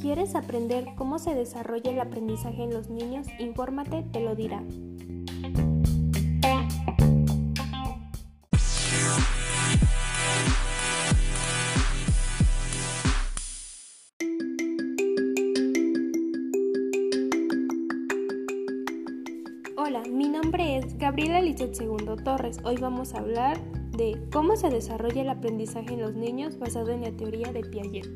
¿Quieres aprender cómo se desarrolla el aprendizaje en los niños? Infórmate, te lo dirá. Hola, mi nombre es Gabriela Lizeth Segundo Torres. Hoy vamos a hablar de cómo se desarrolla el aprendizaje en los niños basado en la teoría de Piaget.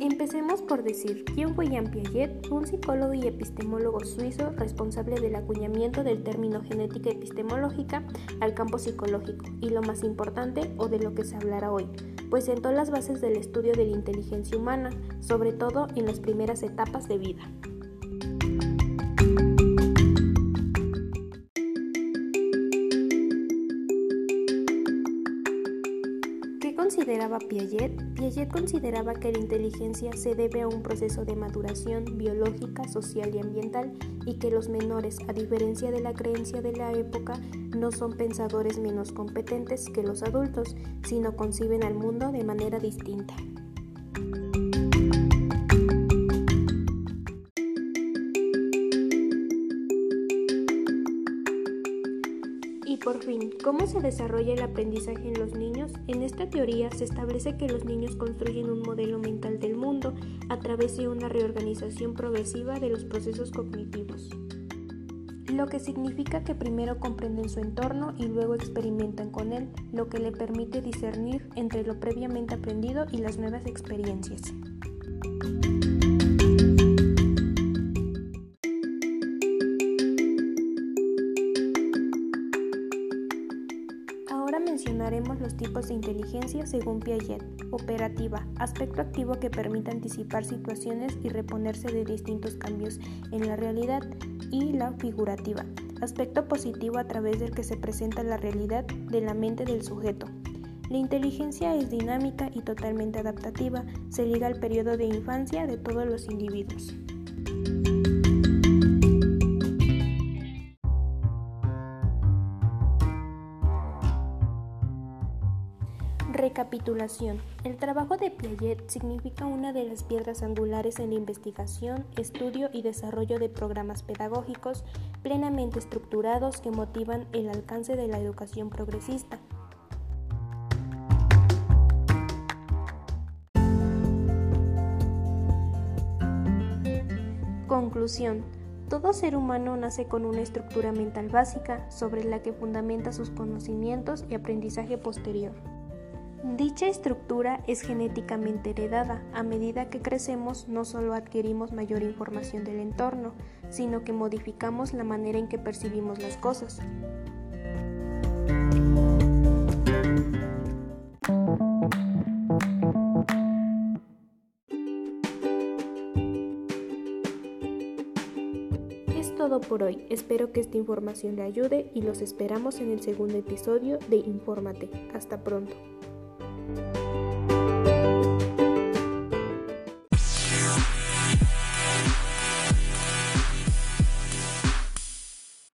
Empecemos por decir quién fue Jean Piaget, un psicólogo y epistemólogo suizo responsable del acuñamiento del término genética epistemológica al campo psicológico y lo más importante o de lo que se hablará hoy, pues sentó las bases del estudio de la inteligencia humana, sobre todo en las primeras etapas de vida. Consideraba Piaget? Piaget consideraba que la inteligencia se debe a un proceso de maduración biológica, social y ambiental y que los menores, a diferencia de la creencia de la época, no son pensadores menos competentes que los adultos, sino conciben al mundo de manera distinta. Por fin, ¿cómo se desarrolla el aprendizaje en los niños? En esta teoría se establece que los niños construyen un modelo mental del mundo a través de una reorganización progresiva de los procesos cognitivos lo que significa que primero comprenden su entorno y luego experimentan con él, lo que le permite discernir entre lo previamente aprendido y las nuevas experiencias. Los tipos de inteligencia según Piaget. Operativa, aspecto activo que permite anticipar situaciones y reponerse de distintos cambios en la realidad. Y la figurativa, aspecto positivo a través del que se presenta la realidad de la mente del sujeto. La inteligencia es dinámica y totalmente adaptativa, se liga al periodo de infancia de todos los individuos. Recapitulación. El trabajo de Piaget significa una de las piedras angulares en la investigación, estudio y desarrollo de programas pedagógicos plenamente estructurados que motivan el alcance de la educación progresista. Conclusión. Todo ser humano nace con una estructura mental básica sobre la que fundamenta sus conocimientos y aprendizaje posterior. Dicha estructura es genéticamente heredada. A medida que crecemos, no solo adquirimos mayor información del entorno, sino que modificamos la manera en que percibimos las cosas. Es todo por hoy. Espero que esta información le ayude y los esperamos en el segundo episodio de Infórmate. Hasta pronto. Thank you